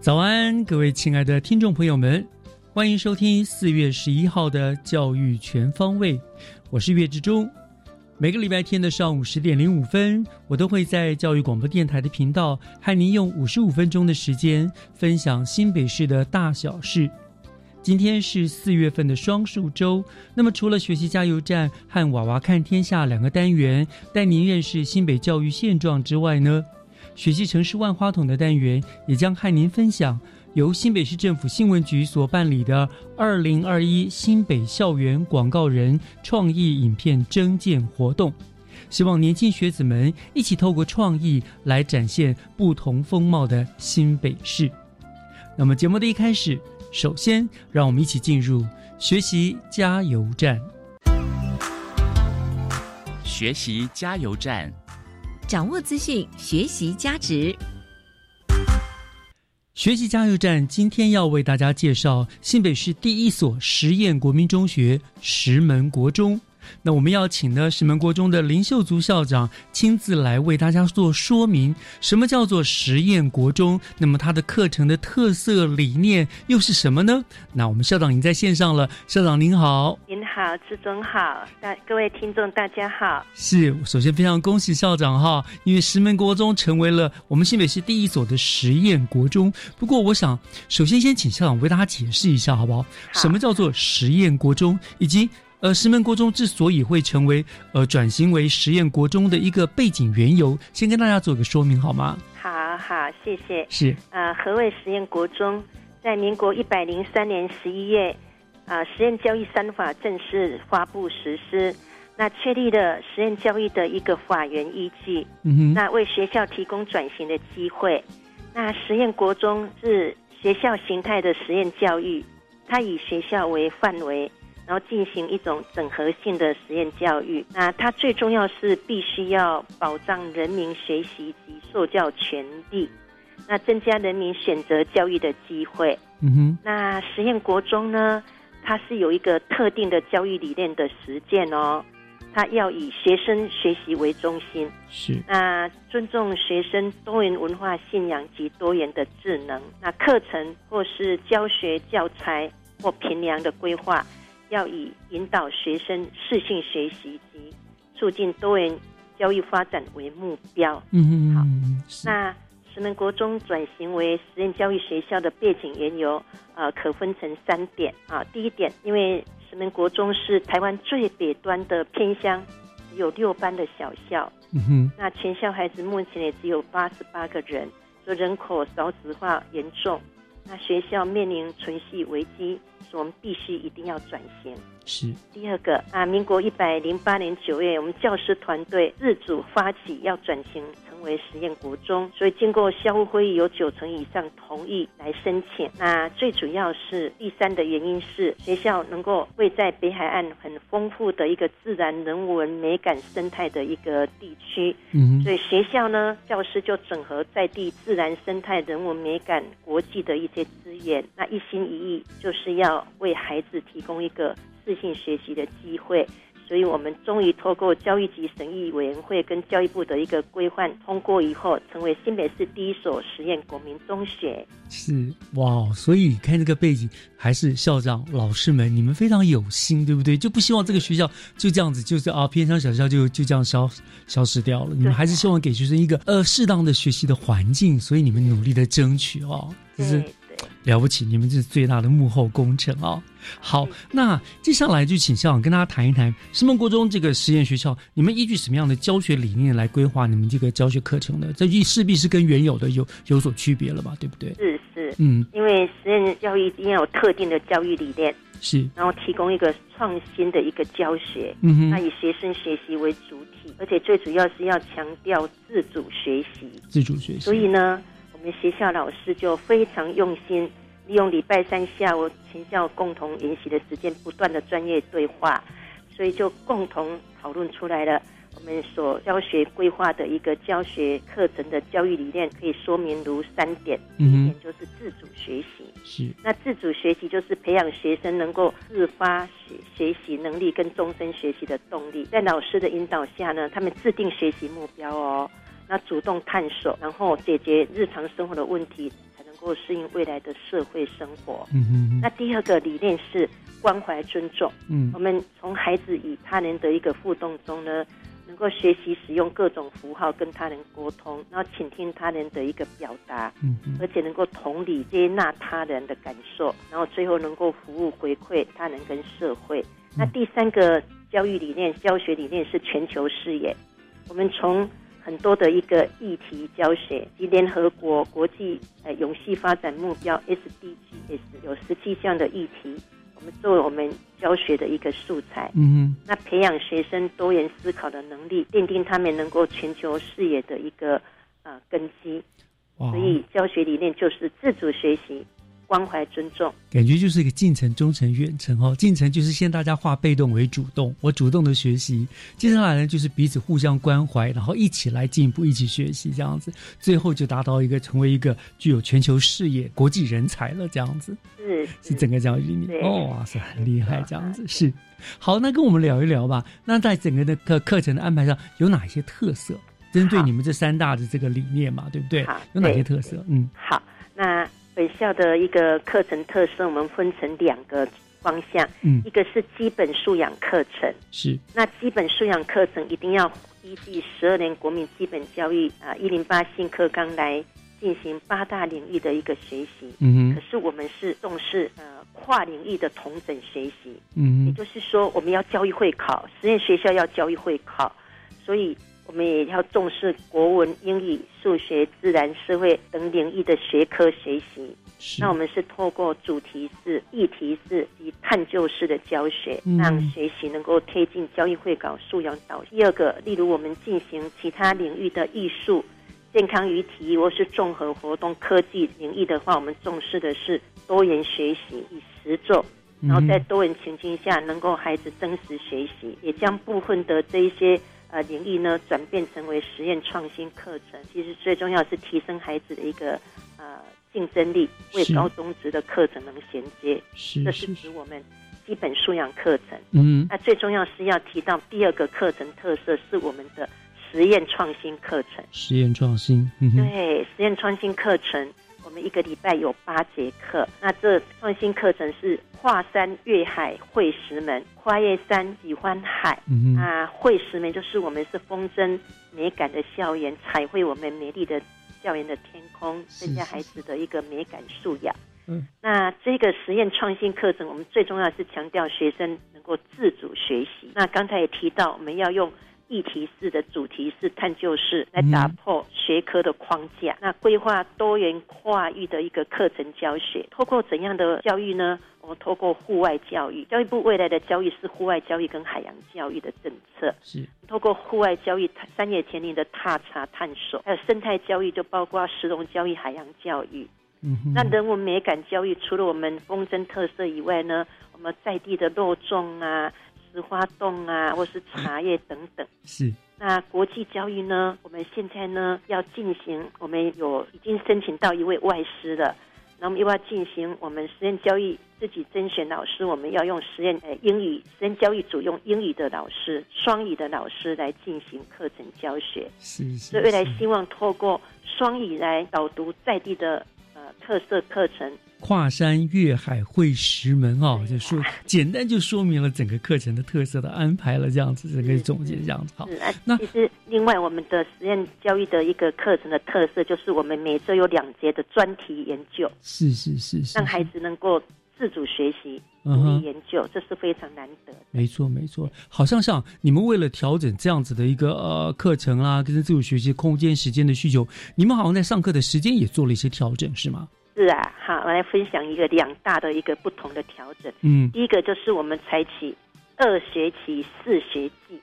早安，各位亲爱的听众朋友们，欢迎收听四月十一号的《教育全方位》，我是岳志忠。每个礼拜天的上午十点零五分，我都会在教育广播电台的频道和您用五十五分钟的时间分享新北市的大小事。今天是四月份的双数周，那么除了学习加油站和娃娃看天下两个单元带您认识新北教育现状之外呢，学习城市万花筒的单元也将和您分享由新北市政府新闻局所办理的二零二一新北校园广告人创意影片征件活动，希望年轻学子们一起透过创意来展现不同风貌的新北市。那么节目的一开始，首先让我们一起进入学习加油站。学习加油站，掌握资讯，学习加值。学习加油站今天要为大家介绍新北市第一所实验国民中学石门国中。那我们要请呢石门国中的林秀竹校长亲自来为大家做说明，什么叫做实验国中？那么它的课程的特色理念又是什么呢？那我们校长已经在线上了，校长您好。您好，志忠好，大各位听众大家好。是，首先非常恭喜校长哈，因为石门国中成为了我们新北市第一所的实验国中。不过，我想首先先请校长为大家解释一下，好不好？什么叫做实验国中，以及呃石门国中之所以会成为呃转型为实验国中的一个背景缘由，先跟大家做个说明好吗？好好，谢谢。是，呃，何谓实验国中？在民国一百零三年十一月，啊、实验教育三法正式发布实施，那确立了实验教育的一个法源依据，嗯哼，那为学校提供转型的机会。那实验国中是学校形态的实验教育，它以学校为范围，然后进行一种整合性的实验教育。那它最重要是必须要保障人民学习及受教权利，那增加人民选择教育的机会。嗯哼，那实验国中呢，它是有一个特定的教育理念的实践哦，它要以学生学习为中心。是，那尊重学生多元文化信仰及多元的智能。那课程或是教学教材或评量的规划，要以引导学生适性学习及促进多元教育发展为目标。嗯嗯，好，那石门国中转型为实验教育学校的背景缘由，呃，可分成三点啊。第一点，因为石门国中是台湾最北端的偏乡，只有六班的小校，嗯哼，那全校孩子目前也只有八十八个人，所以人口少子化严重，那学校面临存续危机，所以我们必须一定要转型。是，第二个啊，民国一百零八年九月，我们教师团队自主发起要转型成为实验国中，所以经过校务会议有九成以上同意来申请。那最主要是第三的原因是学校能够位在北海岸很丰富的一个自然人文美感生态的一个地区，嗯，所以学校呢，教师就整合在地自然生态、人文美感、国际的一些资源，那一心一意就是要为孩子提供一个适性学习的机会。所以我们终于透过教育局审议委员会跟教育部的一个规范通过以后，成为新北市第一所实验国民中学。是哇，所以看这个背景，还是校长、老师们，你们非常有心，对不对？就不希望这个学校就这样子，就是啊，偏乡小校就就这样消消失掉了。你们还是希望给学生一个呃适当的学习的环境，所以你们努力的争取哦，就是了不起，你们这是最大的幕后工程哦。好，那接下来就请校长跟大家谈一谈石门国中这个实验学校，你们依据什么样的教学理念来规划你们这个教学课程呢？这势必是跟原有的有有所区别了吧？对不对？是是，嗯，因为实验教育一定要有特定的教育理念，是，然后提供一个创新的一个教学，嗯哼，那以学生学习为主体，而且最主要是要强调自主学习，自主学习。所以呢，我们学校老师就非常用心。利用礼拜三下午全校共同研习的时间，不断的专业对话，所以就共同讨论出来了我们所教学规划的一个教学课程的教育理念，可以说明如三点。第一点就是自主学习，是那自主学习就是培养学生能够自发学学习能力跟终身学习的动力，在老师的引导下呢，他们制定学习目标哦，那主动探索，然后解决日常生活的问题。才能够适应未来的社会生活。嗯嗯。那第二个理念是关怀尊重。嗯。我们从孩子与他人的一个互动中呢，能够学习使用各种符号跟他人沟通，然后倾听他人的一个表达。嗯而且能够同理接纳他人的感受，然后最后能够服务回馈他人跟社会。那第三个教育理念、教学理念是全球视野。我们从很多的一个议题教学及联合国国际呃永续发展目标 SDGs 有十七项的议题，我们作为我们教学的一个素材。嗯那培养学生多元思考的能力，奠定他们能够全球视野的一个呃根基。所以教学理念就是自主学习。关怀尊重，感觉就是一个近程、中程、远程哦。近程就是先大家化被动为主动，我主动的学习；接下来呢，就是彼此互相关怀，然后一起来进步，一起学习，这样子，最后就达到一个成为一个具有全球视野、国际人才了，这样子。是是整个教育理念哦，哇塞，很厉害，这样子是。好，那跟我们聊一聊吧。那在整个的课课程的安排上，有哪些特色？针对你们这三大的这个理念嘛，对不对？有哪些特色？嗯，好，那。本校的一个课程特色，我们分成两个方向，嗯，一个是基本素养课程，是。那基本素养课程一定要依据十二年国民基本教育啊一零八新课纲来进行八大领域的一个学习，嗯可是我们是重视呃跨领域的同整学习，嗯也就是说我们要教育会考，实验学校要教育会考，所以。我们也要重视国文、英语、数学、自然、社会等领域的学科学习。那我们是透过主题式、议题式及探究式的教学，让学习能够贴近教育会考素养导。第二个，例如我们进行其他领域的艺术、健康与体育，或是综合活动、科技领域的话，我们重视的是多元学习与实作，然后在多元情境下能够孩子真实学习，也将部分的这一些。呃，领域呢转变成为实验创新课程，其实最重要是提升孩子的一个呃竞争力，为高中职的课程能衔接。是，这是指我们基本素养课程。嗯，那最重要是要提到第二个课程特色是我们的实验创新课程。实验创新，对，实验创新课程。我们一个礼拜有八节课，那这创新课程是跨山越海会石门，跨越山喜欢海。啊，会石门就是我们是风筝美感的校园，彩绘我们美丽的校园的天空，增加孩子的一个美感素养。嗯，那这个实验创新课程，我们最重要是强调学生能够自主学习。那刚才也提到，我们要用。议题式的主题式探究式来打破学科的框架，那规划多元跨域的一个课程教学。透过怎样的教育呢？我们透过户外教育，教育部未来的教育是户外教育跟海洋教育的政策。是透过户外教育、山野田林的踏查探索，还有生态教育，就包括石龙教育、海洋教育。嗯，那人文美感教育，除了我们风筝特色以外呢，我们在地的肉粽啊。石花洞啊，或是茶叶等等。是。那国际教育呢？我们现在呢要进行，我们有已经申请到一位外师了。那我们又要进行我们实验教育自己甄选老师，我们要用实验呃英语实验教育组用英语的老师、双语的老师来进行课程教学。是是，所以未来希望透过双语来导读在地的呃特色课程。跨山越海会石门哦，就说简单就说明了整个课程的特色的安排了，这样子整个总结这样子好。那其实另外我们的实验教育的一个课程的特色，就是我们每周有两节的专题研究，是是是是，让孩子能够自主学习、嗯独立哼研究，这是非常难得的。没错，没错，好像像你们为了调整这样子的一个呃课程啦，跟自主学习空间、时间的需求，你们好像在上课的时间也做了一些调整，是吗？是啊，好，我来分享一个两大的一个不同的调整。嗯，第一个就是我们采取二学期四学季，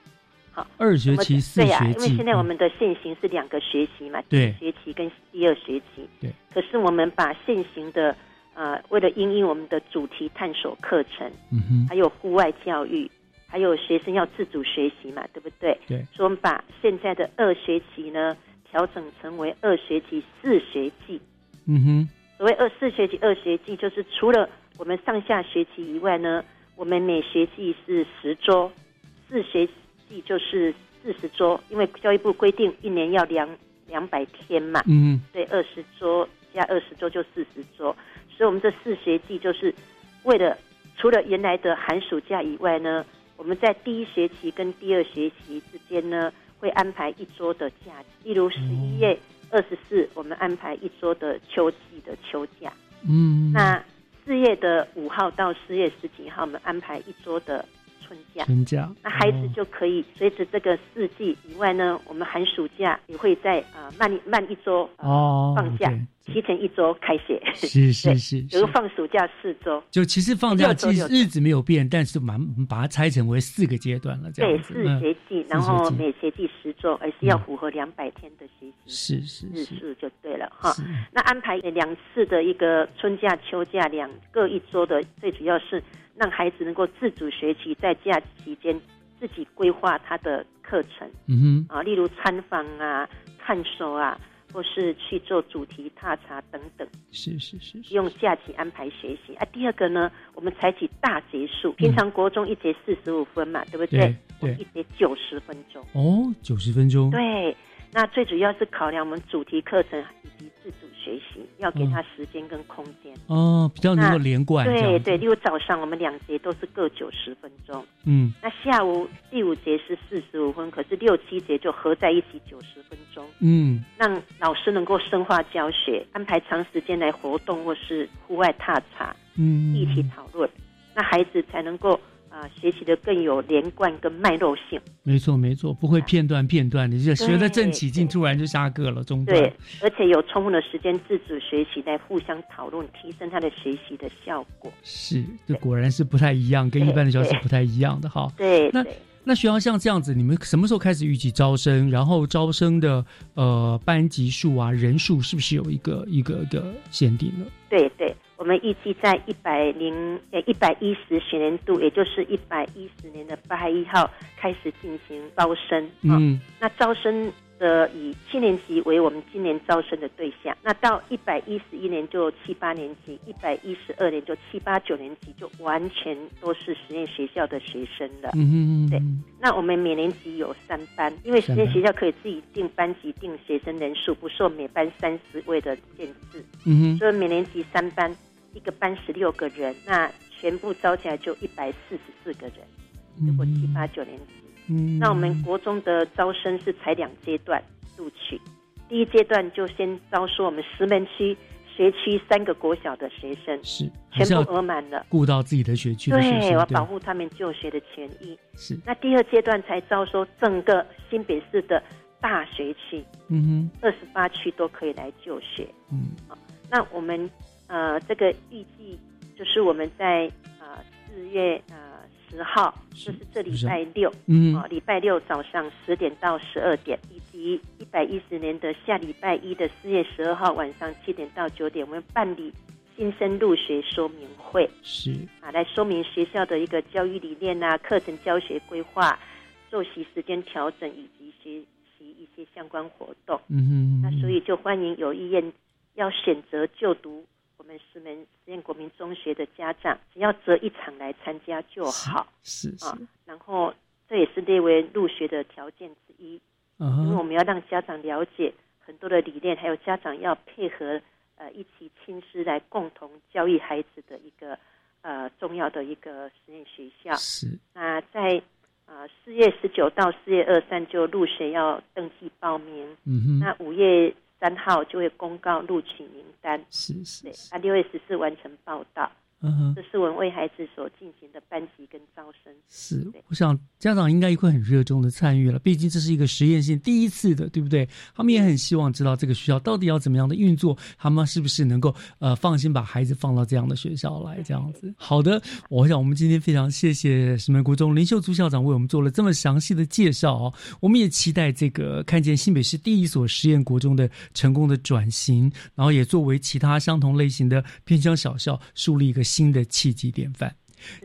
好二学期、四对啊，学季，因为现在我嗯们的现行是两个学期嘛，对第一学期跟第二学期。对。可是我们把现行的呃，为了因应我们的主题探索课程，嗯哼，还有户外教育，还有学生要自主学习嘛，对不对？对。所以我们把现在的二学期呢调整成为二学期四学季。嗯哼，所谓二四学期二学季，就是除了我们上下学期以外呢，我们每学季是十周，四学季就是四十周，因为教育部规定一年要两两百天嘛，嗯。所以二十周加二十周就四十周，所以我们这四学季就是为了除了原来的寒暑假以外呢，我们在第一学期跟第二学期之间呢，会安排一周的假期，例如十一月二十四，我们安排一周的秋季的秋假。嗯，那四月的五号到四月十几号，我们安排一周的春假。春假，那孩子哦就可以随着这个四季以外呢，我们寒暑假也会在呃慢一慢一周、呃哦放假，对提前一周开学，是是 是，比如是放暑假四周，就其实放假六周六周其实日子没有变，但是蛮把它拆成为四个阶段了，这对四嗯学季，然后每学季十周，而是要符合两百天的学习是是日是数就对了哈。那安排两次的一个春假、秋假两各一周的，最主要是让孩子能够自主学习，在假期间自己规划他的课程。嗯哼，啊，例如参访啊、探索啊，或是去做主题踏查等等，是是是是，用假期安排学习啊。第二个呢，我们采取大节数，平常国中一节四十五分嘛，对不对？对对一节九十分钟。哦，九十分钟，对，那最主要是考量我们主题课程以及自主学习，要给他时间跟空间。哦，比较能够连贯，对对，例如早上我们两节都是各九十分钟，嗯，那下午第五节是四十五分，可是六七节就合在一起九十分钟，嗯。让老师能够深化教学，安排长时间来活动或是户外踏查，嗯，一起讨论，那孩子才能够啊、学习的更有连贯跟脉络性。没错没错，不会片段片段的，就学的正起劲，突然就下课了，中断对，而且有充分的时间自主学习来互相讨论，提升他的学习的效果。是，这果然是不太一样，跟一般的教室对不太一样的哈。那对那。那学校像这样子，你们什么时候开始预计招生？然后招生的呃班级数啊、人数是不是有一个一个一个限定呢？对对，我们预计在一百零呃一百一十学年度，也就是一百一十年的八月一号开始进行招生啊、嗯那招生的以七年级为我们今年招生的对象，那到一百一十一年就七八年级，一百一十二年就七八九年级，就完全都是实验学校的学生了。嗯嗯，对。那我们每年级有三班，因为实验学校可以自己定班级、定学生人数，不受每班三十位的限制。嗯哼，所以每年级三班，一个班十六个人，那全部招起来就一百四十四个人。如果七八九年级，嗯，那我们国中的招生是才两阶段录取，第一阶段就先招收我们石门区学区三个国小的学生，是全部要额满了。顾到自己的学区的学对，我要保护他们就学的权益。是，那第二阶段才招收整个新北市的大学区，嗯哼二十八区都可以来就学。哼，嗯那我们呃，这个预计就是我们在呃四月呃十号，就是这礼拜六嗯。啊，礼拜六早上十点到十二点，以及一百一十年的下礼拜一的四月十二号晚上七点到九点，我们办理新生入学说明会。是，啊，来说明学校的一个教育理念啊、课程教学规划、作息时间调整以及学习一些相关活动。嗯哼，那所以就欢迎有意愿要选择就读我们们石门实验国民中学的家长，只要择一场来参加就好。是是，啊。然后这也是列为入学的条件之一，嗯，因为我们要让家长了解很多的理念，还有家长要配合呃一起亲师来共同教育孩子的一个呃重要的一个实验学校。是。那在呃四月十九到四月二三就入学要登记报名，嗯哼，那五月三号就会公告录取名单。是是啊，六月十四完成报道，嗯哼这。是我们为孩子所进行的班级跟招生。是，我想家长应该也会很热衷的参与了，毕竟这是一个实验性第一次的，对不对？他们也很希望知道这个学校到底要怎么样的运作，他们是不是能够呃放心把孩子放到这样的学校来，这样子。好的，我想我们今天非常谢谢石门国中林秀珠校长为我们做了这么详细的介绍哦，我们也期待这个看见新北市第一所实验国中的成功的转型，然后也作为其他相同类型的偏乡小校树立一个新的契机典范。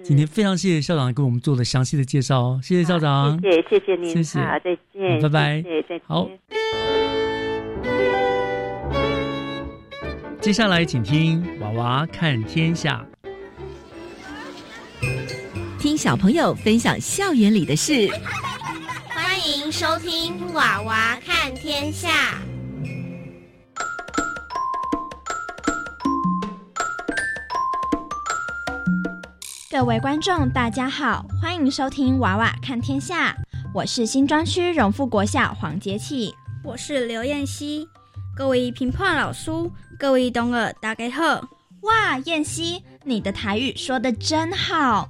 今天非常谢谢校长给我们做的详细的介绍哦，谢谢校长。谢谢谢谢您，谢谢好，再见，拜拜谢谢再见。好接下来请听《娃娃看天下》。听小朋友分享校园里的事，欢迎收听《娃娃看天下》。各位观众，大家好，欢迎收听《娃娃看天下》，我是新庄区荣富国校黄杰起。我是刘燕西，各位评判老师，各位同学大家好。哇，燕西，你的台语说的真好，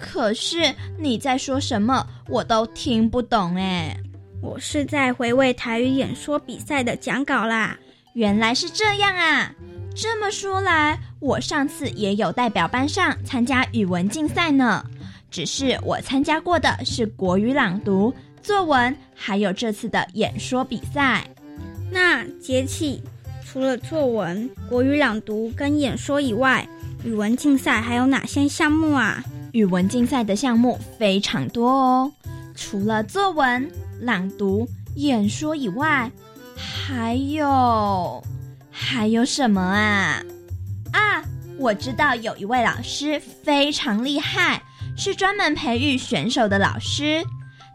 可是你在说什么，我都听不懂哎。我是在回味台语演说比赛的讲稿啦。原来是这样啊！这么说来，我上次也有代表班上参加语文竞赛呢，只是我参加过的是国语朗读、作文，还有这次的演说比赛。那节气除了作文、国语朗读跟演说以外，语文竞赛还有哪些项目啊？语文竞赛的项目非常多哦，除了作文、朗读、演说以外，还有还有什么啊？啊，我知道有一位老师非常厉害，是专门培育选手的老师，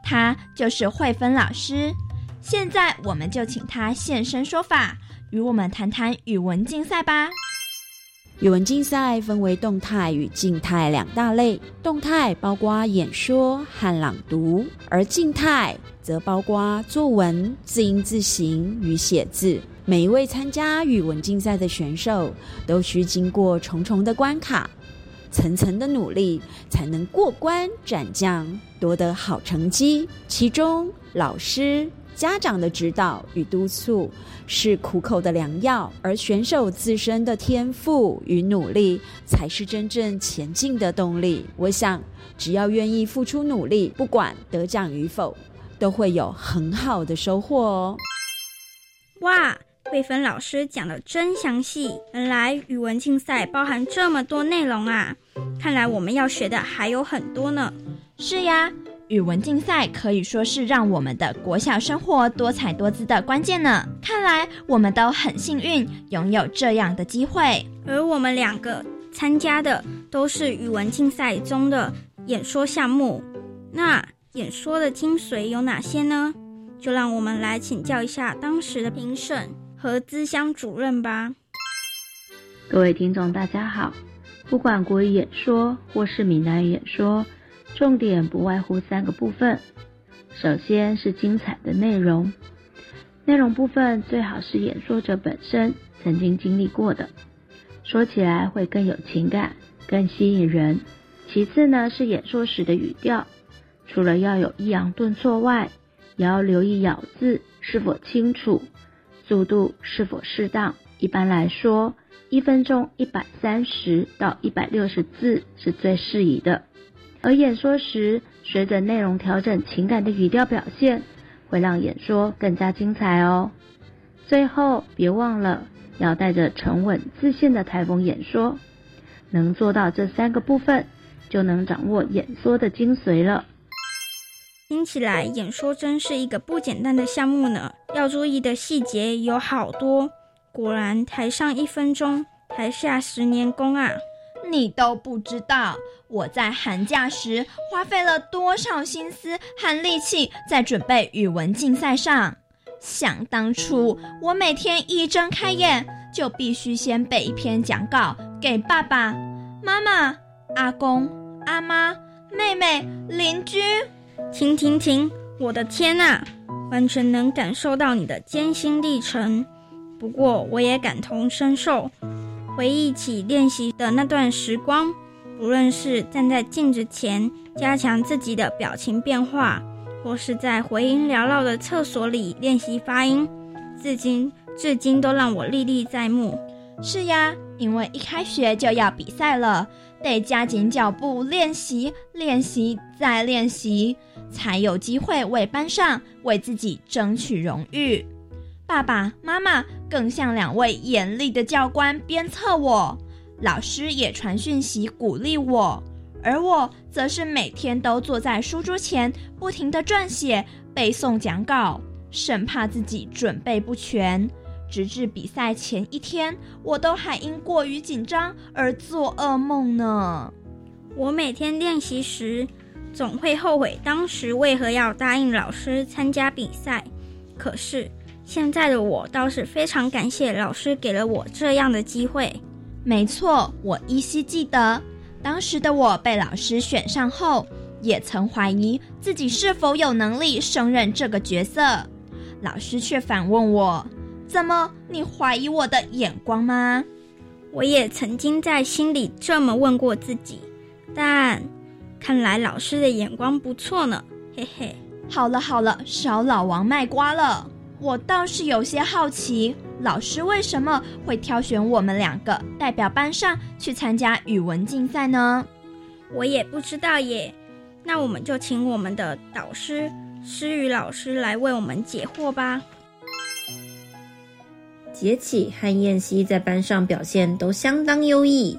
他就是慧芬老师。现在我们就请他现身说法，与我们谈谈语文竞赛吧。语文竞赛分为动态与静态两大类，动态包括演说和朗读，而静态则包括作文、字音字形与写字。每一位参加语文竞赛的选手都需经过重重的关卡，层层的努力才能过关斩将，夺得好成绩。其中，老师、家长的指导与督促是苦口的良药，而选手自身的天赋与努力才是真正前进的动力。我想，只要愿意付出努力，不管得奖与否，都会有很好的收获哦。哇，慧芬老师讲的真详细，原来语文竞赛包含这么多内容啊！看来我们要学的还有很多呢。是呀，语文竞赛可以说是让我们的国小生活多彩多姿的关键呢。看来我们都很幸运，拥有这样的机会。而我们两个参加的都是语文竞赛中的演说项目。那演说的精髓有哪些呢？就让我们来请教一下当时的评审和资乡主任吧。各位听众，大家好。不管国语演说或是闽南语演说，重点不外乎三个部分。首先是精彩的内容，内容部分最好是演说者本身曾经经历过的，说起来会更有情感，更吸引人。其次呢是演说时的语调，除了要有抑扬顿挫外，也要留意咬字是否清楚，速度是否适当。一般来说，一分钟一百三十到一百六十字是最适宜的。而演说时，随着内容调整，情感的语调表现，会让演说更加精彩哦。最后，别忘了要带着沉稳自信的台风演说，能做到这三个部分，就能掌握演说的精髓了。听起来演说真是一个不简单的项目呢，要注意的细节有好多。果然，台上一分钟，台下十年功啊！你都不知道我在寒假时花费了多少心思和力气在准备语文竞赛上。想当初，我每天一睁开眼就必须先背一篇讲稿给爸爸妈妈、阿公、阿妈、妹妹、邻居。停停停！我的天呐，完全能感受到你的艰辛历程。不过我也感同身受。回忆起练习的那段时光，不论是站在镜子前加强自己的表情变化，或是在回音缭绕的厕所里练习发音，至今至今都让我历历在目。是呀，因为一开学就要比赛了，得加紧脚步练习，练习再练习，才有机会为班上、为自己争取荣誉。爸爸妈妈更像两位严厉的教官鞭策我，老师也传讯息鼓励我，而我则是每天都坐在书桌前，不停地撰写、背诵讲稿，生怕自己准备不全。直至比赛前一天，我都还因过于紧张而做噩梦呢。我每天练习时，总会后悔当时为何要答应老师参加比赛，可是。现在的我倒是非常感谢老师给了我这样的机会。没错，我依稀记得，当时的我被老师选上后，也曾怀疑自己是否有能力胜任这个角色。老师却反问我：“怎么，你怀疑我的眼光吗？”我也曾经在心里这么问过自己，但看来老师的眼光不错呢。嘿嘿，好了好了，少老王卖瓜了。我倒是有些好奇，老师为什么会挑选我们两个代表班上去参加语文竞赛呢？我也不知道耶。那我们就请我们的导师诗雨老师来为我们解惑吧。杰启和燕西在班上表现都相当优异。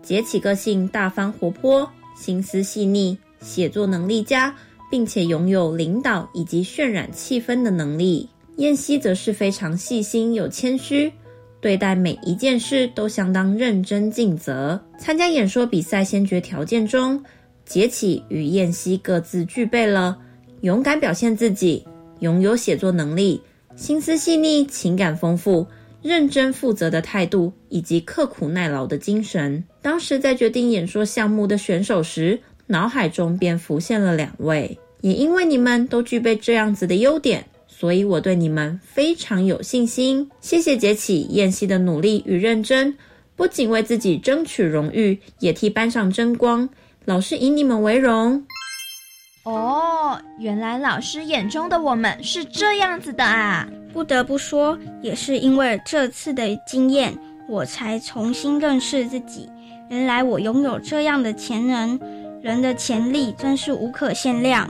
杰启个性大方活泼，心思细腻，写作能力佳，并且拥有领导以及渲染气氛的能力。燕西则是非常细心又谦虚，对待每一件事都相当认真尽责。参加演说比赛先决条件中，杰启与燕西各自具备了勇敢表现自己、拥有写作能力、心思细腻、情感丰富、认真负责的态度以及刻苦耐劳的精神。当时在决定演说项目的选手时，脑海中便浮现了两位，也因为你们都具备这样子的优点。所以我对你们非常有信心。谢谢杰起、燕西的努力与认真，不仅为自己争取荣誉，也替班上争光。老师以你们为荣。哦，原来老师眼中的我们是这样子的啊！不得不说，也是因为这次的经验，我才重新认识自己。原来我拥有这样的潜能，人的潜力真是无可限量。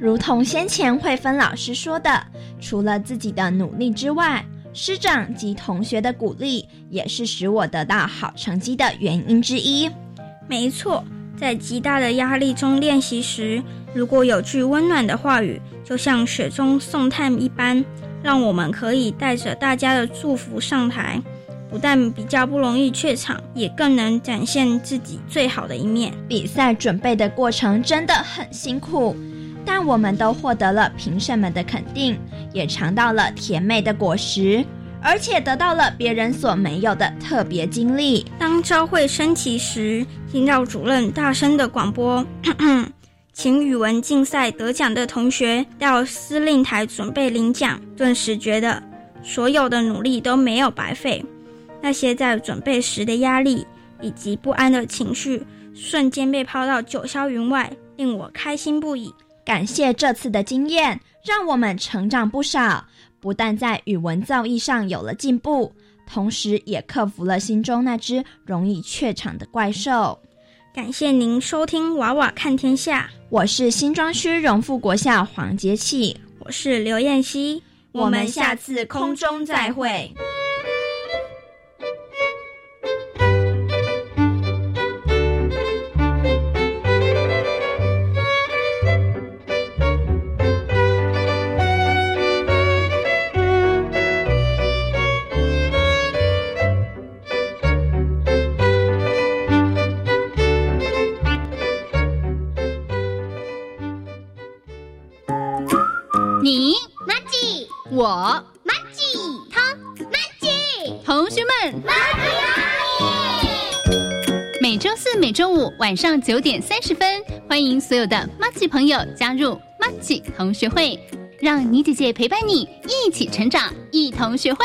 如同先前慧芬老师说的，除了自己的努力之外，师长及同学的鼓励也是使我得到好成绩的原因之一。没错，在极大的压力中练习时，如果有句温暖的话语，就像雪中送炭一般，让我们可以带着大家的祝福上台，不但比较不容易怯场，也更能展现自己最好的一面。比赛准备的过程真的很辛苦。但我们都获得了评审们的肯定，也尝到了甜美的果实，而且得到了别人所没有的特别经历。当朝会升旗时，听到主任大声的广播：“ 请语文竞赛得奖的同学到司令台准备领奖。”顿时觉得所有的努力都没有白费，那些在准备时的压力以及不安的情绪，瞬间被抛到九霄云外，令我开心不已。感谢这次的经验，让我们成长不少。不但在语文造诣上有了进步，同时也克服了心中那只容易怯场的怪兽。感谢您收听《娃娃看天下》，我是新庄区荣富国校黄杰器，我是刘燕希，我们下次空中再会。我马吉，他马吉，同学们马吉每周四、每周五晚上九点三十分，欢迎所有的马吉朋友加入马吉同学会，让妮姐姐陪伴你一起成长，一同学会。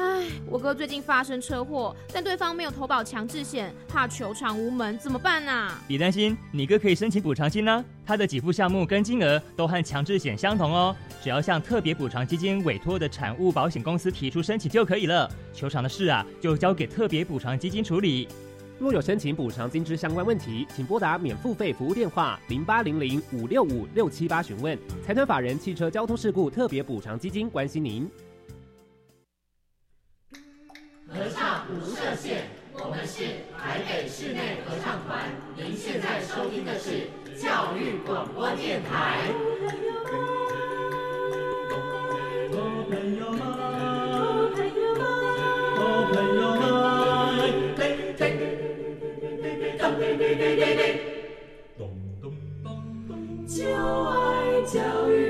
唉，我哥最近发生车祸，但对方没有投保强制险，怕求偿无门，怎么办啊？别担心，你哥可以申请补偿金呢、他的给付项目跟金额都和强制险相同哦，只要向特别补偿基金委托的产物保险公司提出申请就可以了。求偿的事啊，就交给特别补偿基金处理。若有申请补偿金之相关问题，请拨打免付费服务电话零八零零五六五六七八询问。财团法人汽车交通事故特别补偿基金关心您。合唱无设限，我们是台北室内合唱团。您现在收听的是教育广播电台。就爱教育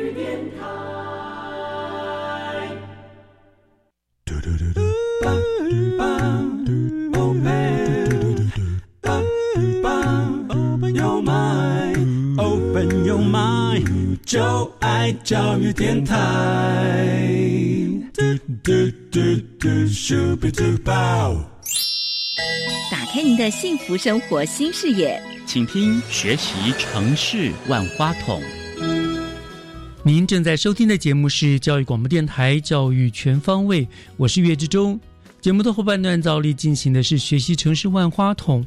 Mind，就爱教育电台。嘟嘟嘟嘟，Super Duper。打开您的幸福生活新视野，请听学习城市万花筒。您正在收听的节目是教育广播电台《教育全方位》，我是岳志忠。节目的后半段照例进行的是学习城市万花筒。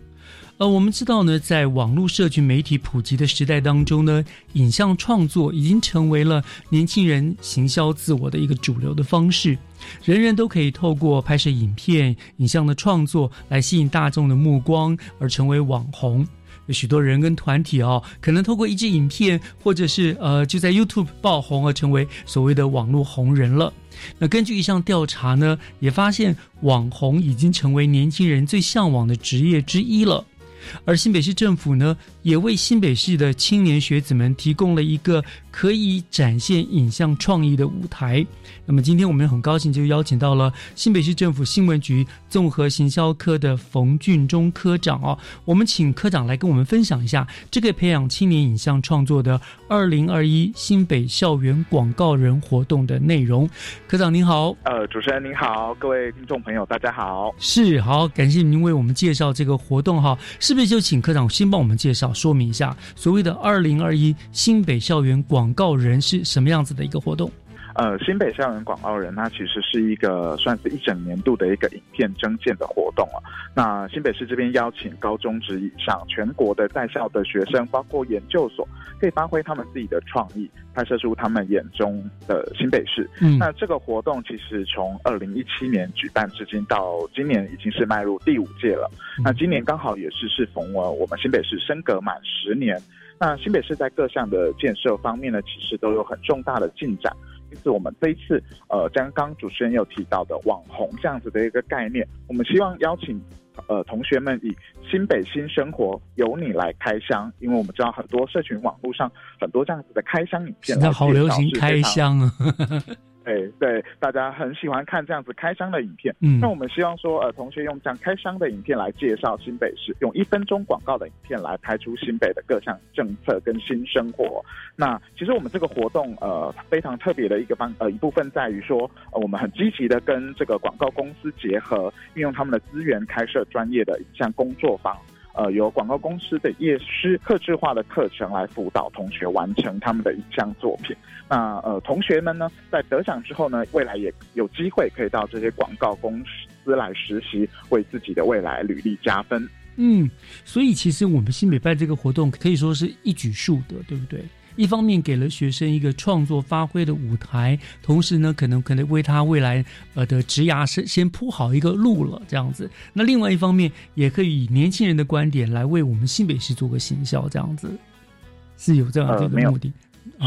呃，我们知道呢，在网络社群媒体普及的时代当中呢，影像创作已经成为了年轻人行销自我的一个主流的方式。人人都可以透过拍摄影片、影像的创作来吸引大众的目光，而成为网红。有许多人跟团体哦，可能透过一支影片，或者是呃，就在 YouTube 爆红而成为所谓的网络红人了。那根据一项调查呢，也发现网红已经成为年轻人最向往的职业之一了。而新北市政府呢，也为新北市的青年学子们提供了一个可以展现影像创意的舞台。那么今天我们很高兴就邀请到了新北市政府新闻局综合行销科的冯俊忠科长哦，我们请科长来跟我们分享一下这个培养青年影像创作的二零二一新北校园广告人活动的内容。科长您好，呃，主持人您好，各位听众朋友大家好。是好，感谢您为我们介绍这个活动哈，是不是就请科长先帮我们介绍说明一下所谓的二零二一新北校园广告人是什么样子的一个活动？呃，新北校园广告人，它其实是一个算是一整年度的一个影片征件的活动啊。那新北市这边邀请高中职以上全国的在校的学生，包括研究所，可以发挥他们自己的创意，拍摄出他们眼中的新北市。嗯那这个活动其实从二零一七年举办至今，到今年已经是迈入第五届了。那今年刚好也是适逢了我们新北市升格满十年。那新北市在各项的建设方面呢，其实都有很重大的进展。因此，我们这一次呃，刚刚主持人有提到的网红这样子的一个概念，我们希望邀请呃同学们以新北新生活由你来开箱，因为我们知道很多社群网络上很多这样子的开箱影片现在好流行开箱啊！对对，大家很喜欢看这样子开箱的影片。嗯那我们希望说，呃，同学用这样开箱的影片来介绍新北市，用一分钟广告的影片来拍出新北的各项政策跟新生活。那其实我们这个活动，呃，非常特别的一个方，呃，一部分在于说，呃，我们很积极的跟这个广告公司结合，运用他们的资源开设专业的影像工作坊。呃由广告公司的业师客制化的课程来辅导同学完成他们的一项作品。那呃同学们呢在得奖之后呢，未来也有机会可以到这些广告公司来实习，为自己的未来履历加分。嗯，所以其实我们新北办这个活动可以说是一举数得，对不对？一方面给了学生一个创作发挥的舞台，同时呢，可能可能为他未来呃的职涯是先铺好一个路了，这样子。那另外一方面，也可以以年轻人的观点来为我们新北市做个行销，这样子是有这样这个目的。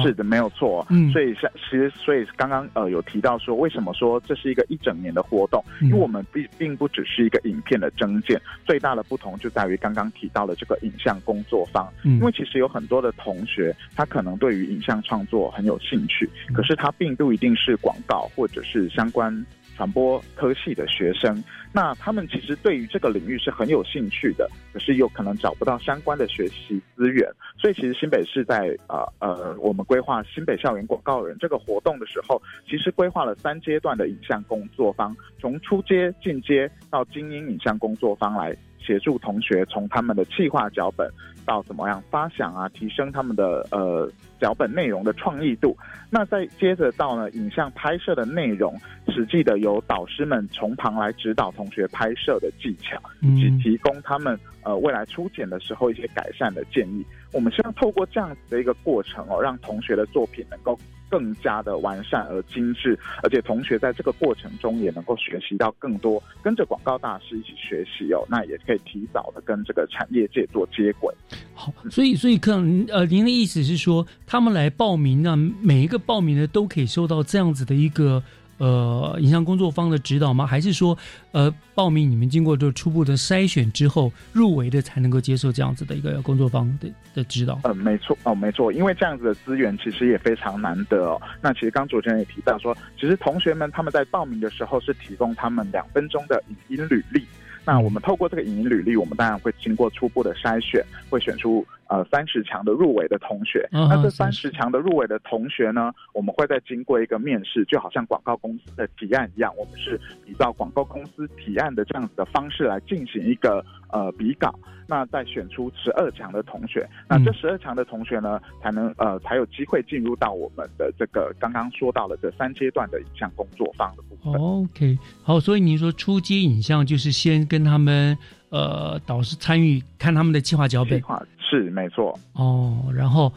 是的，没有错。嗯，所以像其实，所以刚刚呃有提到说，为什么说这是一个一整年的活动？因为我们并并不只是一个影片的增建，最大的不同就在于刚刚提到的这个影像工作坊。因为其实有很多的同学，他可能对于影像创作很有兴趣，可是他并不一定是广告或者是相关。传播科系的学生，那他们其实对于这个领域是很有兴趣的，可是又可能找不到相关的学习资源。所以，其实新北市在呃呃，我们规划新北校园广告人这个活动的时候，其实规划了三阶段的影像工作坊，从初阶、进阶到精英影像工作坊来。协助同学从他们的企划脚本到怎么样发想啊，提升他们的呃脚本内容的创意度。那再接着到呢影像拍摄的内容，实际的由导师们从旁来指导同学拍摄的技巧，以及提供他们呃未来初检的时候一些改善的建议。我们希望透过这样子的一个过程哦，让同学的作品能够。更加的完善而精致，而且同学在这个过程中也能够学习到更多，跟着广告大师一起学习哦，那也可以提早的跟这个产业界做接轨。好，所以所以可能呃，您的意思是说，他们来报名呢，每一个报名的都可以收到这样子的一个。呃，影像工作方的指导吗？还是说，呃，报名你们经过就初步的筛选之后入围的才能够接受这样子的一个工作方的的指导？呃，没错，哦，没错，因为这样子的资源其实也非常难得哦。那其实刚主持人也提到说，其实同学们他们在报名的时候是提供他们两分钟的语音履历。那我们透过这个影音履历，我们当然会经过初步的筛选，会选出呃三十强的入围的同学。那这三十强的入围的同学呢，我们会再经过一个面试，就好像广告公司的提案一样，我们是依照广告公司提案的这样子的方式来进行一个呃比稿。那再选出十二强的同学，那这十二强的同学呢，才能呃才有机会进入到我们的这个刚刚说到了这三阶段的影像工作坊的部分。OK，好，所以您说初阶影像就是先跟他们呃导师参与看他们的计划脚本，计划是没错。哦，然后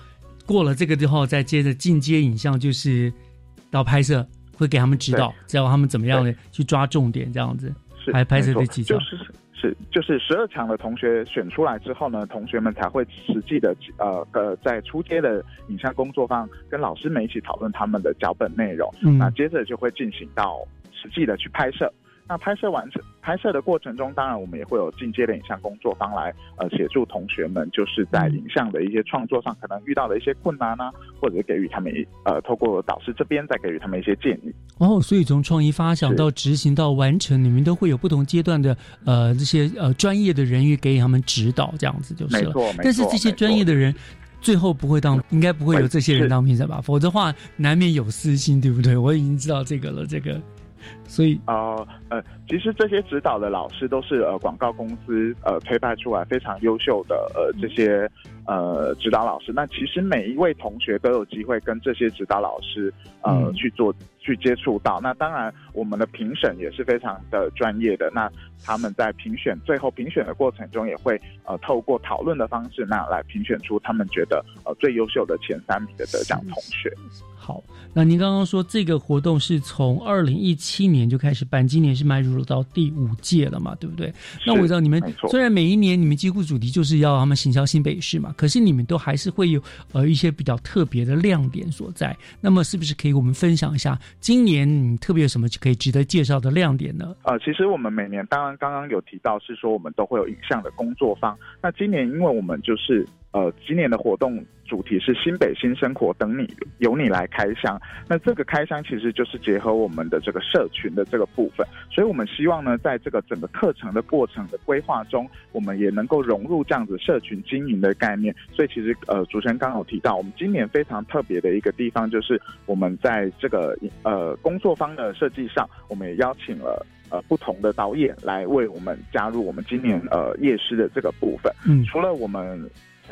过了这个之后，再接着进阶影像就是到拍摄，会给他们指导，教他们怎么样的去抓重点，这样子，还拍摄的技巧。是，就是十二强的同学选出来之后呢，同学们才会实际的呃呃，在出街的影像工作坊跟老师们一起讨论他们的脚本内容，那接着就会进行到实际的去拍摄。那拍摄完成拍摄的过程中，当然我们也会有进阶的影像工作方来呃协助同学们，就是在影像的一些创作上可能遇到的一些困难啊，或者给予他们呃透过导师这边再给予他们一些建议。哦，所以从创意发想到执行到完成，你们都会有不同阶段的呃这些呃专业的人员给予他们指导，这样子就是了。没错，但是这些专业的人最后不会当，应该不会有这些人当评审吧？否则话难免有私心，对不对？我已经知道这个了，这个。所以呃呃，其实这些指导的老师都是呃广告公司呃推派出来非常优秀的呃这些呃指导老师。那其实每一位同学都有机会跟这些指导老师呃去做去接触到。那当然，我们的评审也是非常的专业的。那他们在评选最后评选的过程中，也会呃透过讨论的方式，那来评选出他们觉得呃最优秀的前三名的得奖同学。好，那您刚刚说这个活动是从二零一七年就开始办，今年是迈入到第五届了嘛，对不对？那我知道你们虽然每一年你们几乎主题就是要他们行销新北市嘛，可是你们都还是会有呃一些比较特别的亮点所在。那么是不是可以我们分享一下今年你特别有什么可以值得介绍的亮点呢？呃，其实我们每年当然刚刚有提到是说我们都会有影像的工作坊，那今年因为我们就是。呃，今年的活动主题是新北新生活，等你由你来开箱。那这个开箱其实就是结合我们的这个社群的这个部分，所以我们希望呢，在这个整个课程的过程的规划中，我们也能够融入这样子社群经营的概念。所以其实呃，主持人刚好提到，我们今年非常特别的一个地方，就是我们在这个呃工作方的设计上，我们也邀请了呃不同的导演来为我们加入我们今年呃夜市的这个部分。嗯，除了我们。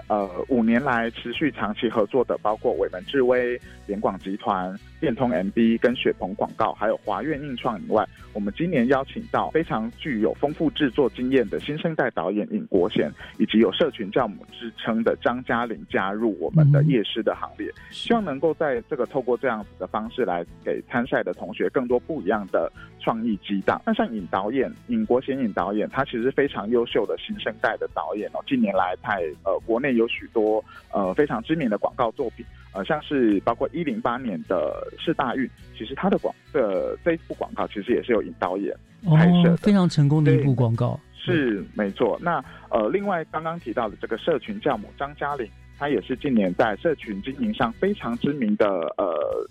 呃，五年来持续长期合作的，包括伟门智威、联广集团、电通 MB 跟雪鹏广告，还有华苑映创以外，我们今年邀请到非常具有丰富制作经验的新生代导演尹国贤，以及有社群教母之称的张嘉玲加入我们的夜师的行列，希望能够在这个透过这样子的方式来给参赛的同学更多不一样的创意激荡。那像尹导演尹国贤尹导演，他其实非常优秀的新生代的导演哦，近年来在呃国内。有许多呃非常知名的广告作品，呃像是包括一零八年的是大运，其实它的广的这一部广告其实也是有尹导演拍摄，非常成功的一部广告，是没错。那呃另外刚刚提到的这个社群教母张嘉玲，她也是近年在社群经营上非常知名的呃。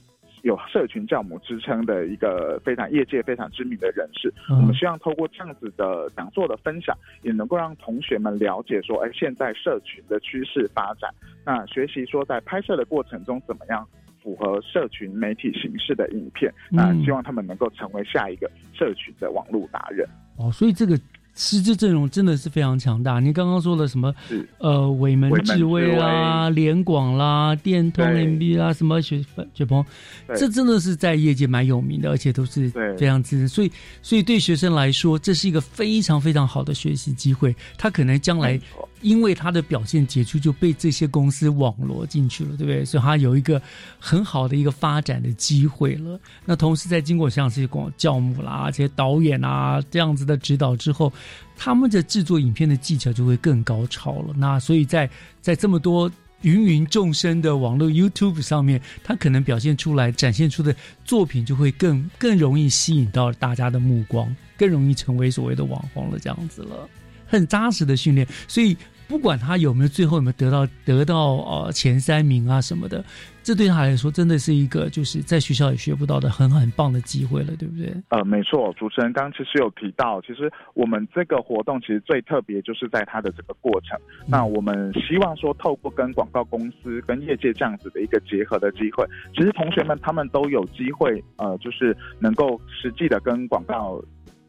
有社群教母之称的一个非常业界非常知名的人士，我们希望透过这样子的讲座的分享，也能够让同学们了解说，哎，现在社群的趋势发展，那学习说在拍摄的过程中怎么样符合社群媒体形式的影片，那希望他们能够成为下一个社群的网络达人。哦，所以这个。师资阵容真的是非常强大。你刚刚说的什么？呃，伟门智威啦、联广啦、电通 MB 啦，什么雪雪鹏，这真的是在业界蛮有名的，而且都是非常资深。所以，所以对学生来说，这是一个非常非常好的学习机会。他可能将来。因为他的表现杰出，就被这些公司网罗进去了，对不对？所以他有一个很好的一个发展的机会了。那同时，在经过像这些广教母啦、这些导演啊这样子的指导之后，他们的制作影片的技巧就会更高超了。那所以在在这么多芸芸众生的网络 YouTube 上面，他可能表现出来、展现出的作品就会更更容易吸引到大家的目光，更容易成为所谓的网红了，这样子了。很扎实的训练，所以不管他有没有最后有没有得到得到呃前三名啊什么的，这对他来说真的是一个就是在学校也学不到的很很棒的机会了，对不对？呃，没错，主持人刚其实有提到，其实我们这个活动其实最特别就是在它的这个过程。那我们希望说，透过跟广告公司跟业界这样子的一个结合的机会，其实同学们他们都有机会呃，就是能够实际的跟广告。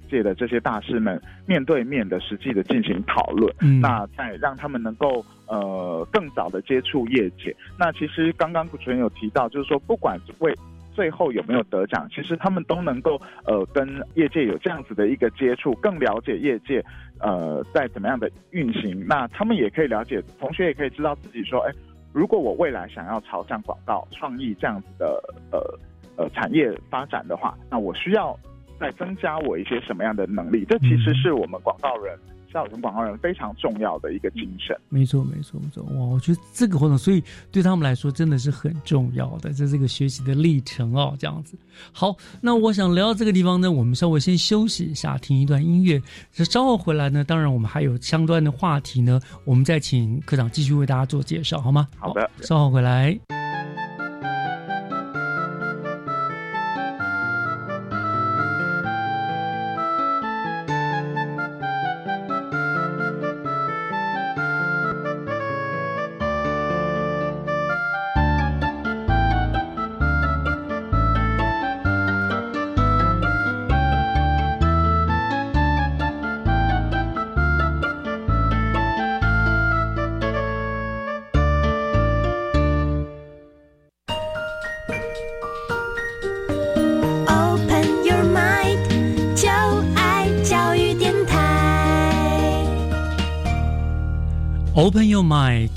界的这些大师们面对面的实际的进行讨论，那再让他们能够呃更早的接触业界。那其实刚刚主持人有提到，就是说不管为最后有没有得奖，其实他们都能够呃跟业界有这样子的一个接触，更了解业界呃在怎么样的运行。那他们也可以了解，同学也可以知道自己说，哎，如果我未来想要朝向广告创意这样子的呃呃产业发展的话，那我需要。在增加我一些什么样的能力？这其实是我们广告人、校园广告人非常重要的一个精神。没错，没错，没错。哇，我觉得这个活动，所以对他们来说真的是很重要的，这是一个学习的历程哦。这样子，好，那我想聊到这个地方呢，我们稍微先休息一下，听一段音乐。稍后回来呢，当然我们还有相关的话题呢，我们再请科长继续为大家做介绍，好吗？好的，稍后回来。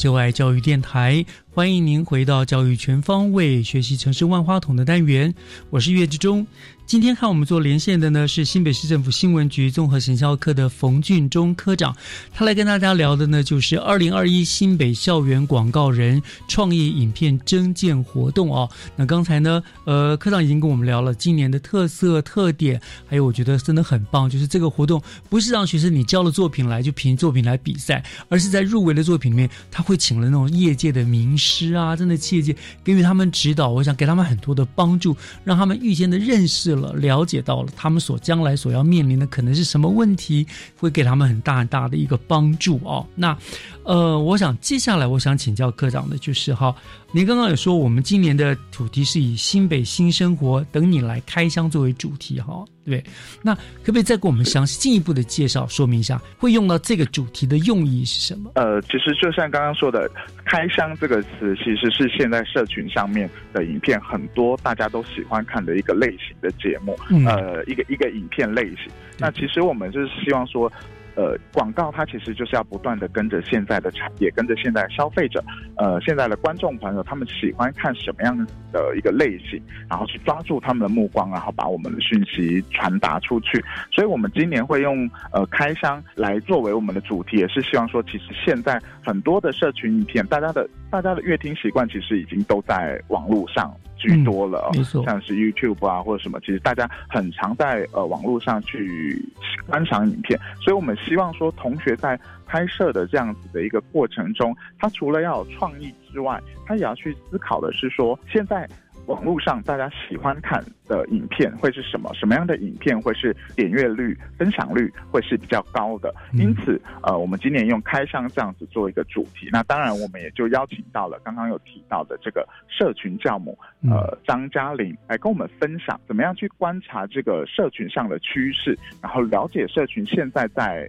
就爱教育电台，欢迎您回到教育全方位学习城市万花筒的单元，我是岳志忠。今天和我们做连线的呢是新北市政府新闻局综合行销科的冯俊忠科长，他来跟大家聊的呢就是二零二一新北校园广告人创意影片征件活动哦。那刚才呢，呃，科长已经跟我们聊了今年的特色特点，还有我觉得真的很棒，就是这个活动不是让学生你交了作品来就凭作品来比赛，而是在入围的作品里面，他会请了那种业界的名师师啊，真的切记给予他们指导，我想给他们很多的帮助，让他们预先的认识了。了解到了他们所将来所要面临的可能是什么问题，会给他们很大很大的一个帮助哦。那，呃，我想接下来我想请教科长的就是哈，您刚刚有说我们今年的主题是以新北新生活等你来开箱作为主题哈，对，那可不可以再给我们详细进一步的介绍说明一下，会用到这个主题的用意是什么？呃，其实就像刚刚说的，开箱这个词其实是现在社群上面的影片很多大家都喜欢看的一个类型的节目，嗯呃，一个一个影片类型。那其实我们就是希望说。呃，广告它其实就是要不断的跟着现在的产业，跟着现在消费者，呃，现在的观众朋友，他们喜欢看什么样的一个类型，然后去抓住他们的目光，然后把我们的讯息传达出去。所以，我们今年会用呃开箱来作为我们的主题，也是希望说，其实现在很多的社群影片，大家的大家的阅听习惯，其实已经都在网络上。居多了，没错，像是 YouTube 啊或者什么，其实大家很常在呃网络上去观赏影片，所以我们希望说，同学在拍摄的这样子的一个过程中，他除了要有创意之外，他也要去思考的是说，现在。网络上大家喜欢看的影片会是什么？什么样的影片会是点阅率、分享率会是比较高的？因此，呃，我们今年用开箱这样子做一个主题。那当然，我们也就邀请到了刚刚有提到的这个社群教母，呃，张嘉玲来跟我们分享怎么样去观察这个社群上的趋势，然后了解社群现在在。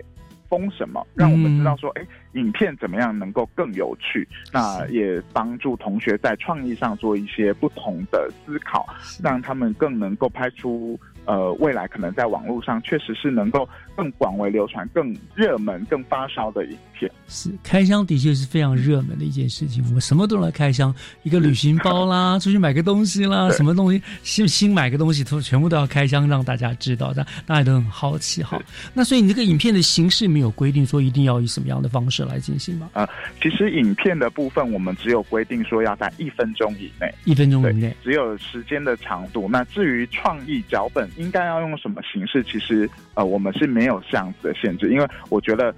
封什么？让我们知道说，哎，影片怎么样能够更有趣？那也帮助同学在创意上做一些不同的思考，让他们更能够拍出。呃，未来可能在网络上确实是能够更广为流传、更热门、更发烧的影片。是开箱的确是非常热门的一件事情，我们什么都来开箱，一个旅行包啦，出去买个东西啦，什么东西新新买个东西，都全部都要开箱，让大家知道，大大家都很好奇哈。那所以你这个影片的形式没有规定说一定要以什么样的方式来进行吗？啊，其实影片的部分我们只有规定说要在一分钟以内，一分钟以内，只有时间的长度。那至于创意脚本。应该要用什么形式？其实，呃，我们是没有这样子的限制，因为我觉得，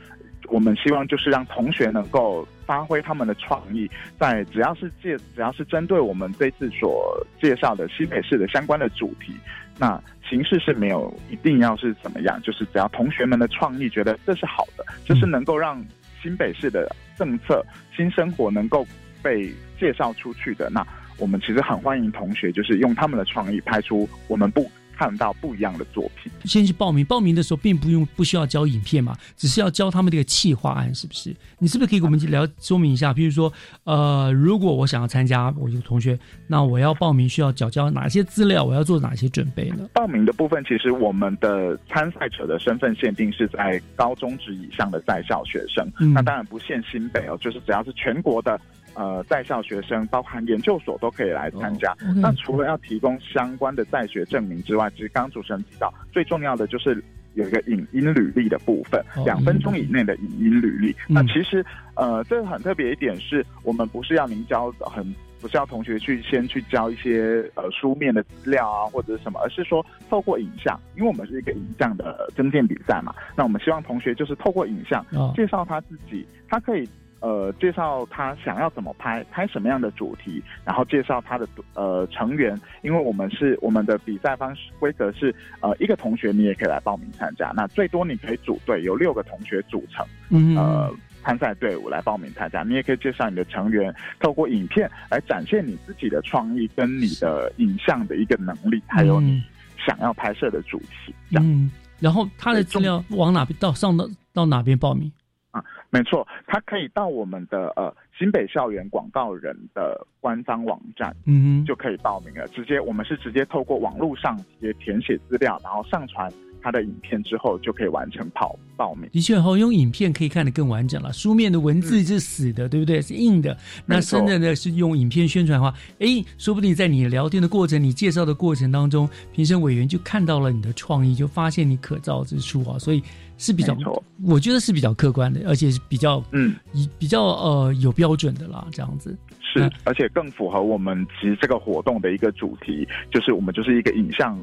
我们希望就是让同学能够发挥他们的创意，在只要是介，只要是针对我们这次所介绍的新北市的相关的主题，那形式是没有一定要是怎么样，就是只要同学们的创意觉得这是好的，就是能够让新北市的政策、新生活能够被介绍出去的，那我们其实很欢迎同学，就是用他们的创意拍出我们不。看到不一样的作品，先去报名。报名的时候并不用不需要交影片嘛，只是要交他们这个企划案，是不是？你是不是可以给我们聊说明一下？比如说，呃，如果我想要参加，我一个同学，那我要报名需要缴交哪些资料？我要做哪些准备呢？报名的部分，其实我们的参赛者的身份限定是在高中职以上的在校学生，那当然不限新北哦，就是只要是全国的。呃，在校学生包含研究所都可以来参加。那除了要提供相关的在学证明之外，其实刚主持人提到最重要的就是有一个影音履历的部分，两分钟以内的影音履历。那其实呃，这很特别一点是，我们不是要您教很不是要同学去先去交一些呃书面的资料啊或者什么，而是说透过影像，因为我们是一个影像的征件比赛嘛。那我们希望同学就是透过影像介绍他自己，他可以。呃，介绍他想要怎么拍，拍什么样的主题，然后介绍他的呃成员，因为我们是我们的比赛方式规则是，呃，一个同学你也可以来报名参加，那最多你可以组队，有六个同学组成，呃，参赛队伍来报名参加，你也可以介绍你的成员，透过影片来展现你自己的创意跟你的影像的一个能力，还有你想要拍摄的主题，这样。然后他的资料往哪边到上到到哪边报名？啊，没错，他可以到我们的呃新北校园广告人的官方网站，嗯，就可以报名了。直接我们是直接透过网络上直接填写资料，然后上传他的影片之后，就可以完成报报名。的确哈，用影片可以看得更完整了。书面的文字是死的，对不对？是硬的。那真的呢是用影片宣传的话，哎，说不定在你聊天的过程、你介绍的过程当中，评审委员就看到了你的创意，就发现你可造之处啊。所以是比较，我觉得是比较客观的，而且是比较嗯，比较呃有标准的啦，这样子。是，而且更符合我们其实这个活动的一个主题，就是我们就是一个影像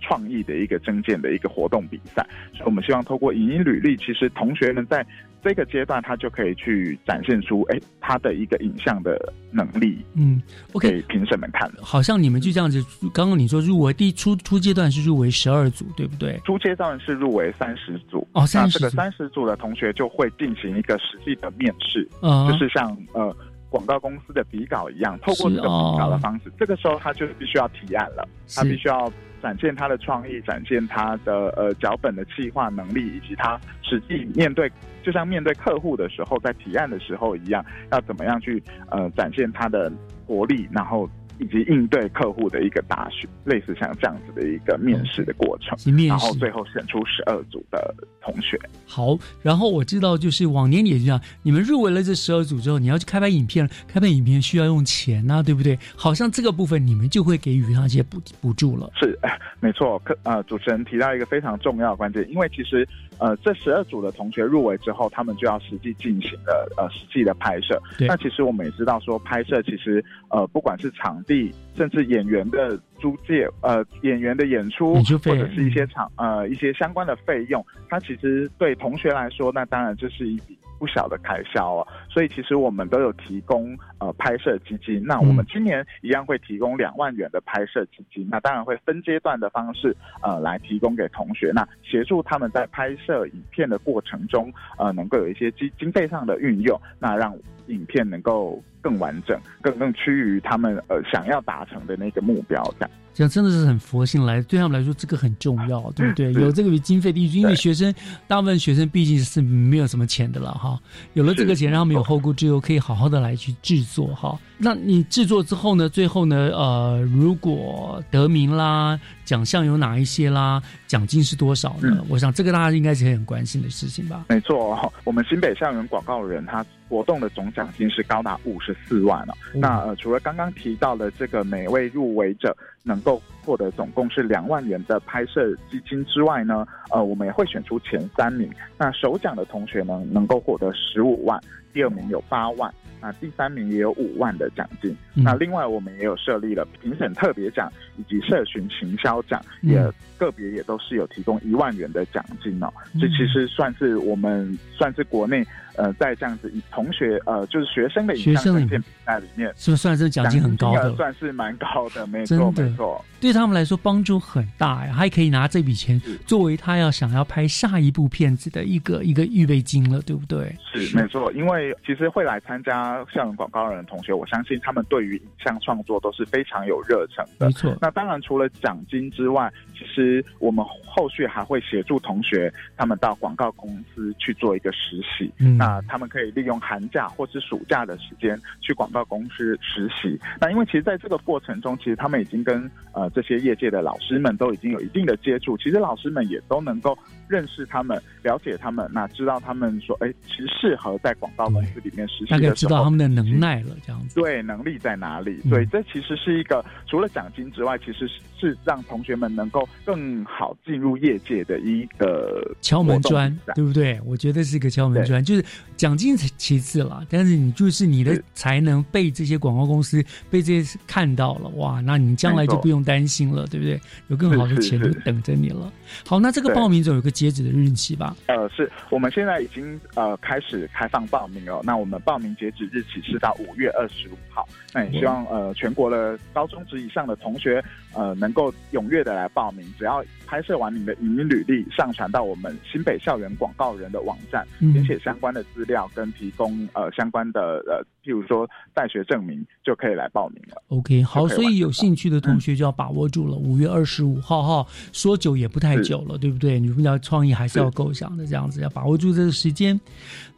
创意的一个增建的一个活动比赛。所以我们希望透过影音履历，其实同学们在这个阶段，他就可以去展现出哎他的一个影像的能力。嗯，OK，给评审们看。好像你们就这样子，刚刚你说入围第初初阶段是入围十二组，对不对？初阶段是入围三十组。哦，三十组。这个三十组的同学就会进行一个实际的面试，就是像呃。广告公司的比稿一样，透过这个比稿的方式，这个时候他就必须要提案了，他必须要展现他的创意，展现他的呃脚本的企划能力，以及他实际面对，就像面对客户的时候，在提案的时候一样，要怎么样去呃展现他的活力，然后。以及应对客户的一个答询，类似像这样子的一个面试的过程，然后最后选出十二组的同学。好，然后我知道就是往年也这样，你们入围了这十二组之后，你要去开拍影片，开拍影片需要用钱呐，对不对？好像这个部分你们就会给予那些补补助了。是，没错。主持人提到一个非常重要的关键，因为其实。呃，这十二组的同学入围之后，他们就要实际进行了呃实际的拍摄。那其实我们也知道说，拍摄其实呃不管是场地，甚至演员的租借，呃演员的演出，或者是一些场呃一些相关的费用，它其实对同学来说，那当然这是一笔。不小的开销哦，所以其实我们都有提供呃拍摄基金。那我们今年一样会提供两万元的拍摄基金。那当然会分阶段的方式呃来提供给同学，那协助他们在拍摄影片的过程中呃能够有一些经经费上的运用，那让影片能够更完整，更更趋于他们呃想要达成的那个目标这样。这真的是很佛性来，对他们来说这个很重要，对不对？有这个经费的依据，因为学生大部分学生毕竟是没有什么钱的了哈。有了这个钱，让他们有后顾之忧，可以好好的来去制作哈。那你制作之后呢？最后呢？呃，如果得名啦，奖项有哪一些啦？奖金是多少呢？我想这个大家应该是很关心的事情吧。没错，我们新北校园广告人他活动的总奖金是高达五十四万了。那呃，除了刚刚提到的这个每位入围者能够获得总共是两万元的拍摄基金之外呢，呃，我们也会选出前三名。那首奖的同学呢，能够获得十五万，第二名有八万。那第三名也有五万的奖金。那另外我们也有设立了评审特别奖以及社群行销奖，也个别也都是有提供一万元的奖金哦。这其实算是我们算是国内。呃，在这样子以同学呃，就是学生的影像影片比赛里面，是不是算是奖金很高的？算是蛮高的，没错没错。对他们来说帮助很大呀，还可以拿这笔钱作为他要想要拍下一部片子的一个一个预备金了，对不对？是没错，因为其实会来参加校园广告人的同学，我相信他们对于影像创作都是非常有热忱的。没错。那当然，除了奖金之外，其实我们后续还会协助同学他们到广告公司去做一个实习。那啊，他们可以利用寒假或是暑假的时间去广告公司实习。那因为其实在这个过程中，其实他们已经跟呃这些业界的老师们都已经有一定的接触，其实老师们也都能够认识他们、了解他们，那知道他们说，哎，其实适合在广告公司里面实习，大概知道他们的能耐了，这样子。对，能力在哪里？对，这其实是一个除了奖金之外，其实是让同学们能够更好进入业界的一个敲门砖，对不对？我觉得是一个敲门砖，就是。奖金其次了，但是你就是你的才能被这些广告公司被这些看到了，哇，那你将来就不用担心了，对不对？有更好的前途等着你了。好，那这个报名总有个截止的日期吧？呃，是我们现在已经呃开始开放报名了。那我们报名截止日期是到五月二十五号。那也希望呃全国的高中职以上的同学呃能够踊跃的来报名，只要拍摄完你的影音履历，上传到我们新北校园广告人的网站，填写相关的资料跟提供呃相关的呃譬如说在学证明，就可以来报名了。OK，好，所以有兴趣的同学就要把握住了，五月二十五号哈，说久也不太久了，对不对？你们要创意还是要构想的，这样子要把握住这个时间。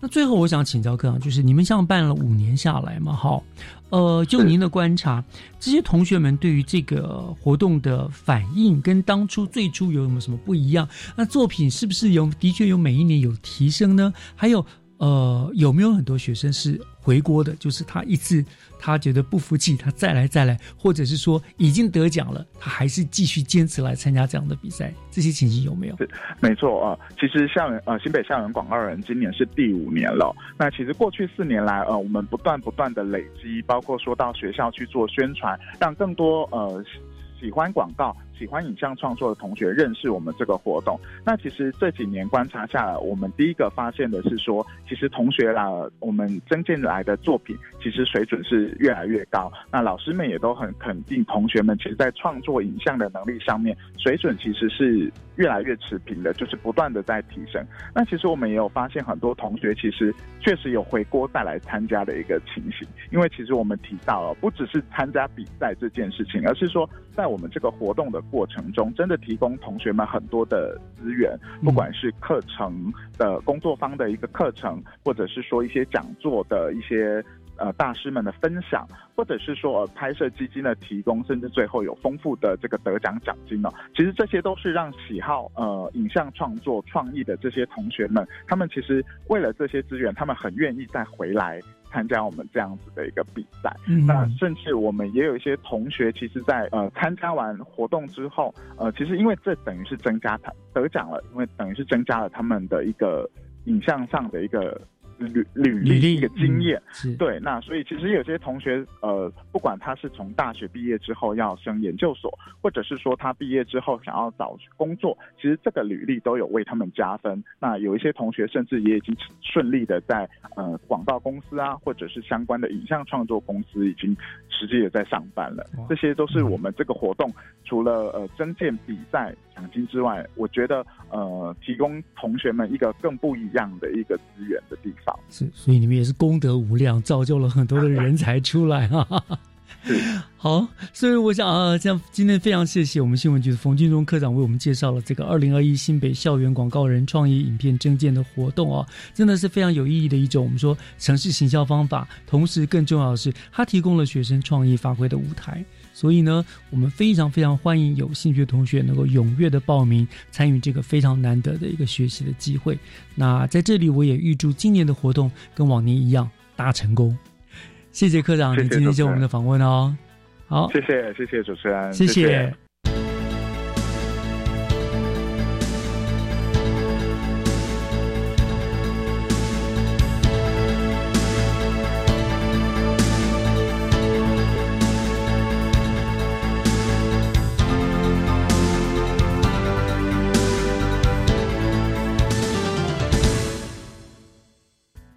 那最后我想请教科长，就是你们像办了五年下来嘛，哈。呃，就您的观察，这些同学们对于这个活动的反应？跟当初最初有什么什么不一样？那作品是不是有的确有每一年有提升呢？还有呃，有没有很多学生是回国的？就是他一次他觉得不服气，他再来再来，或者是说已经得奖了，他还是继续坚持来参加这样的比赛？这些情形有没有？是没错啊、其实校园呃新北校园广告人今年是第五年了。那其实过去四年来，呃，我们不断不断的累积，包括说到学校去做宣传，让更多呃喜欢广告。喜欢影像创作的同学认识我们这个活动。那其实这几年观察下来，我们第一个发现的是说，其实同学啦，我们增进来的作品，其实水准是越来越高。那老师们也都很肯定，同学们其实在创作影像的能力上面，水准其实是越来越持平的，就是不断的在提升。那其实我们也有发现，很多同学其实确实有回锅再来参加的一个情形。因为其实我们提到了，不只是参加比赛这件事情，而是说在我们这个活动的过程中，真的提供同学们很多的资源，不管是课程的工作方的一个课程，或者是说一些讲座的一些呃大师们的分享，或者是说、呃、拍摄基金的提供，甚至最后有丰富的这个得奖奖金哦。其实这些都是让喜好呃影像创作创意的这些同学们，他们其实为了这些资源，他们很愿意再回来。参加我们这样子的一个比赛，嗯。那甚至我们也有一些同学，其实在呃参加完活动之后，呃，其实因为这等于是增加他得奖了，因为等于是增加了他们的一个影像上的一个履履履历历一个经验。对，那所以其实有些同学，呃，不管他是从大学毕业之后要升研究所，或者是说他毕业之后想要找工作，其实这个履历都有为他们加分。那有一些同学甚至也已经顺利的在呃广告公司啊，或者是相关的影像创作公司已经实际的在上班了。这些都是我们这个活动除了呃增建比赛奖金之外，我觉得呃提供同学们一个更不一样的一个资源的地方。是，所以你们也是功德无量，造就了很多的人才出来啊。好，所以我想啊，这样今天非常谢谢我们新闻局的冯俊忠科长为我们介绍了这个二零二一新北校园广告人创意影片征件的活动哦，真的是非常有意义的一种我们说城市行销方法，同时更重要的是，它提供了学生创意发挥的舞台。所以呢，我们非常非常欢迎有兴趣的同学能够踊跃的报名参与这个非常难得的一个学习的机会。那在这里，我也预祝今年的活动跟往年一样大成功。谢谢科长，你今天接受我们的访问哦。好，谢谢谢谢主持人，谢谢谢。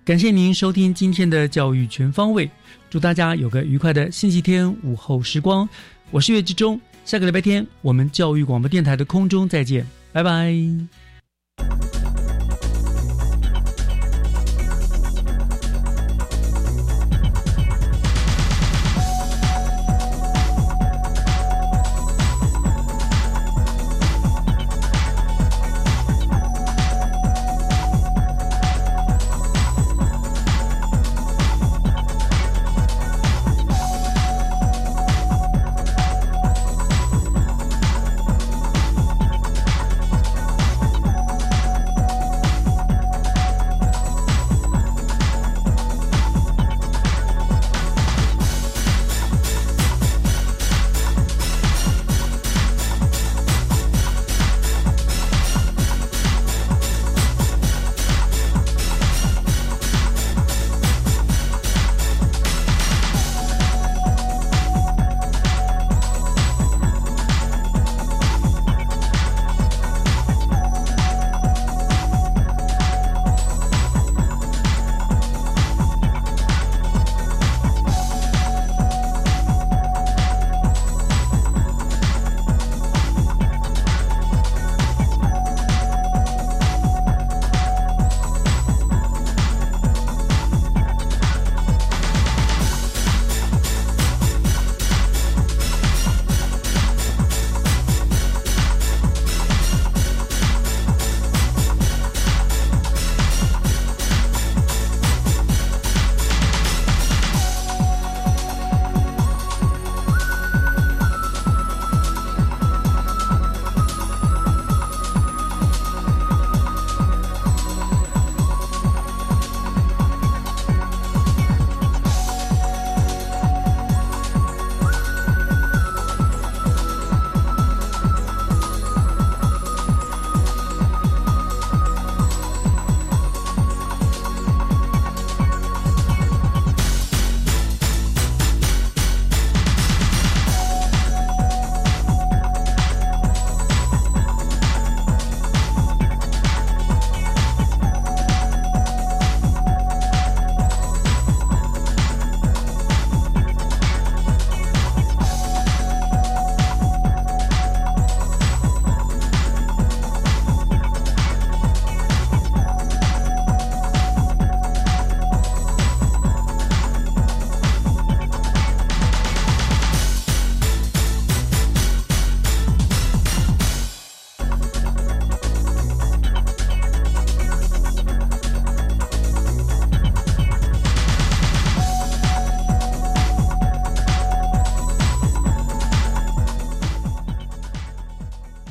感谢您收听今天的教育全方位，祝大家有个愉快的星期天午后时光。我是岳志忠，下个礼拜天我们教育广播电台的空中再见，拜拜。